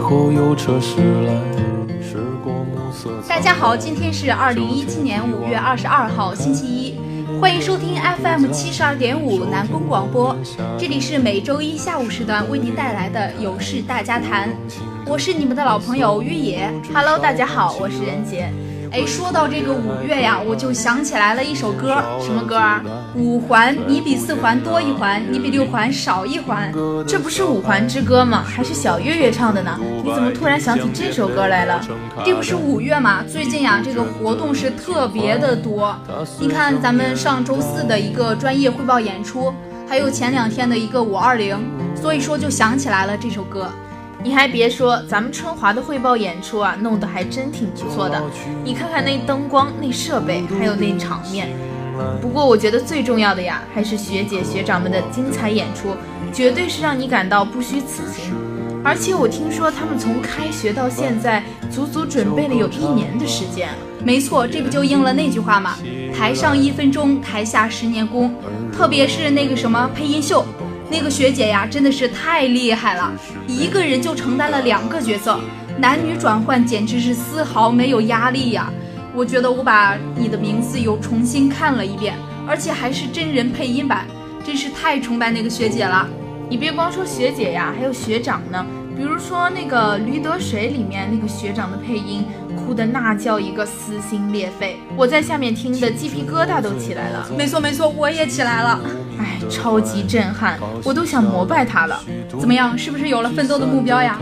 后有车驶来，驶过暮色大家好，今天是二零一七年五月二十二号，星期一，欢迎收听 FM 七十二点五南宫广播，这里是每周一下午时段为您带来的有事大家谈，我是你们的老朋友玉野。Hello，大家好，我是任杰。哎，说到这个五月呀，我就想起来了一首歌，什么歌啊？五环，你比四环多一环，你比六环少一环。这不是五环之歌吗？还是小岳岳唱的呢？你怎么突然想起这首歌来了？这不是五月嘛？最近呀，这个活动是特别的多。你看，咱们上周四的一个专业汇报演出，还有前两天的一个五二零，所以说就想起来了这首歌。你还别说，咱们春华的汇报演出啊，弄得还真挺不错的。你看看那灯光、那设备，还有那场面。不过我觉得最重要的呀，还是学姐学长们的精彩演出，绝对是让你感到不虚此行。而且我听说他们从开学到现在，足足准备了有一年的时间。没错，这不就应了那句话吗？台上一分钟，台下十年功。特别是那个什么配音秀。那个学姐呀，真的是太厉害了，一个人就承担了两个角色，男女转换简直是丝毫没有压力呀。我觉得我把你的名字又重新看了一遍，而且还是真人配音版，真是太崇拜那个学姐了。你别光说学姐呀，还有学长呢。比如说那个《驴得水》里面那个学长的配音，哭的那叫一个撕心裂肺，我在下面听的鸡皮疙瘩都起来了。没错没错，我也起来了。超级震撼，我都想膜拜他了。怎么样，是不是有了奋斗的目标呀？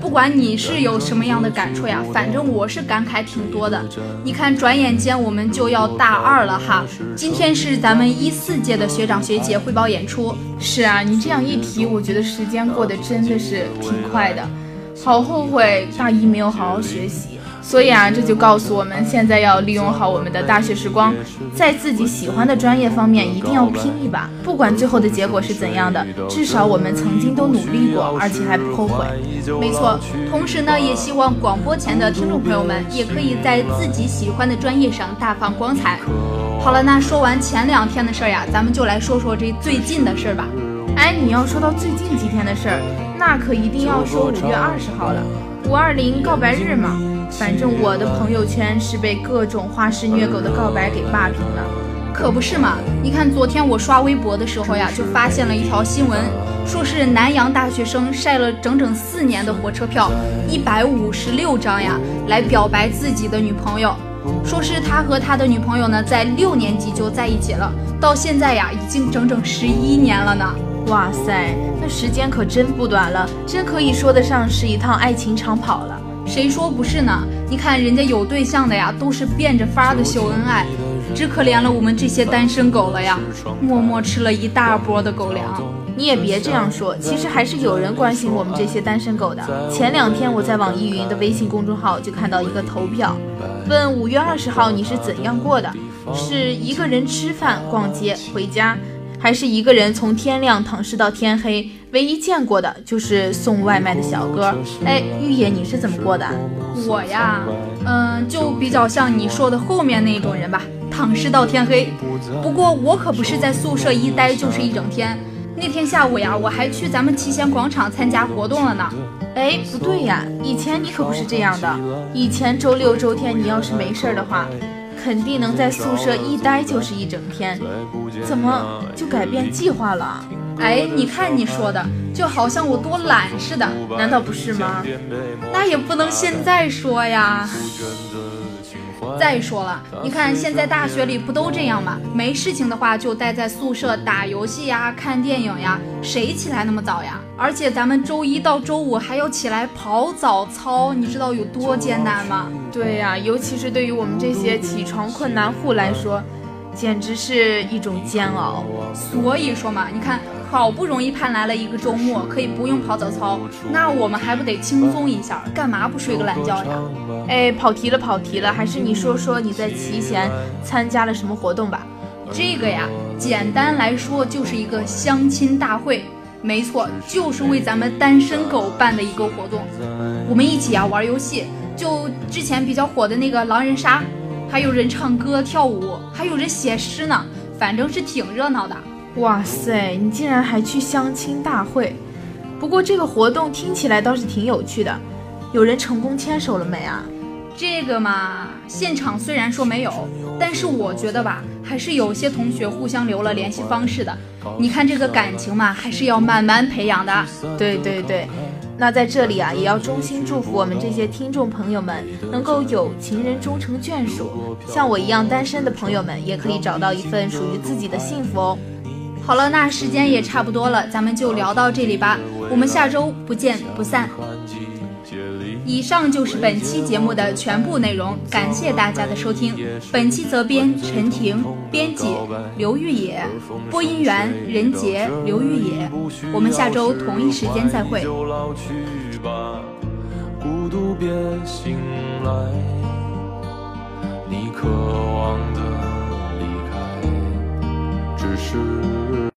不管你是有什么样的感触呀，反正我是感慨挺多的。你看，转眼间我们就要大二了哈。今天是咱们一四届的学长学姐汇报演出。是啊，你这样一提，我觉得时间过得真的是挺快的。好后悔大一没有好好学习。所以啊，这就告诉我们，现在要利用好我们的大学时光，在自己喜欢的专业方面一定要拼一把。不管最后的结果是怎样的，至少我们曾经都努力过，而且还不后悔。没错。同时呢，也希望广播前的听众朋友们，也可以在自己喜欢的专业上大放光彩。好了，那说完前两天的事儿呀，咱们就来说说这最近的事儿吧。哎，你要说到最近几天的事儿，那可一定要说五月二十号了，五二零告白日嘛。反正我的朋友圈是被各种花式虐狗的告白给霸屏了，可不是嘛？你看昨天我刷微博的时候呀，就发现了一条新闻，说是南阳大学生晒了整整四年的火车票，一百五十六张呀，来表白自己的女朋友。说是他和他的女朋友呢，在六年级就在一起了，到现在呀，已经整整十一年了呢。哇塞，那时间可真不短了，真可以说得上是一趟爱情长跑了。谁说不是呢？你看人家有对象的呀，都是变着法儿的秀恩爱，只可怜了我们这些单身狗了呀，默默吃了一大波的狗粮。你也别这样说，其实还是有人关心我们这些单身狗的。前两天我在网易云的微信公众号就看到一个投票，问五月二十号你是怎样过的？是一个人吃饭、逛街、回家，还是一个人从天亮躺尸到天黑？唯一见过的就是送外卖的小哥。哎，玉野，你是怎么过的？我呀，嗯，就比较像你说的后面那种人吧，躺尸到天黑。不过我可不是在宿舍一待就是一整天。那天下午呀，我还去咱们齐贤广场参加活动了呢。哎，不对呀，以前你可不是这样的。以前周六周天你要是没事儿的话，肯定能在宿舍一待就是一整天。怎么就改变计划了？哎，你看你说的，就好像我多懒似的，难道不是吗？那也不能现在说呀。再说了，你看现在大学里不都这样吗？没事情的话就待在宿舍打游戏呀、看电影呀，谁起来那么早呀？而且咱们周一到周五还要起来跑早操，你知道有多艰难吗？对呀，尤其是对于我们这些起床困难户来说，简直是一种煎熬。所以说嘛，你看。好不容易盼来了一个周末，可以不用跑早操，那我们还不得轻松一下？干嘛不睡个懒觉呀？哎，跑题了，跑题了，还是你说说你在齐贤参加了什么活动吧？这个呀，简单来说就是一个相亲大会，没错，就是为咱们单身狗办的一个活动。我们一起啊玩游戏，就之前比较火的那个狼人杀，还有人唱歌跳舞，还有人写诗呢，反正是挺热闹的。哇塞，你竟然还去相亲大会！不过这个活动听起来倒是挺有趣的。有人成功牵手了没啊？这个嘛，现场虽然说没有，但是我觉得吧，还是有些同学互相留了联系方式的。你看这个感情嘛，还是要慢慢培养的。对对对，那在这里啊，也要衷心祝福我们这些听众朋友们能够有情人终成眷属，像我一样单身的朋友们也可以找到一份属于自己的幸福哦。好了，那时间也差不多了，咱们就聊到这里吧，我们下周不见不散。以上就是本期节目的全部内容，感谢大家的收听。本期责编陈婷，编辑刘玉野，播音员任杰、刘玉野。我们下周同一时间再会。孤独别醒来，你渴望的是。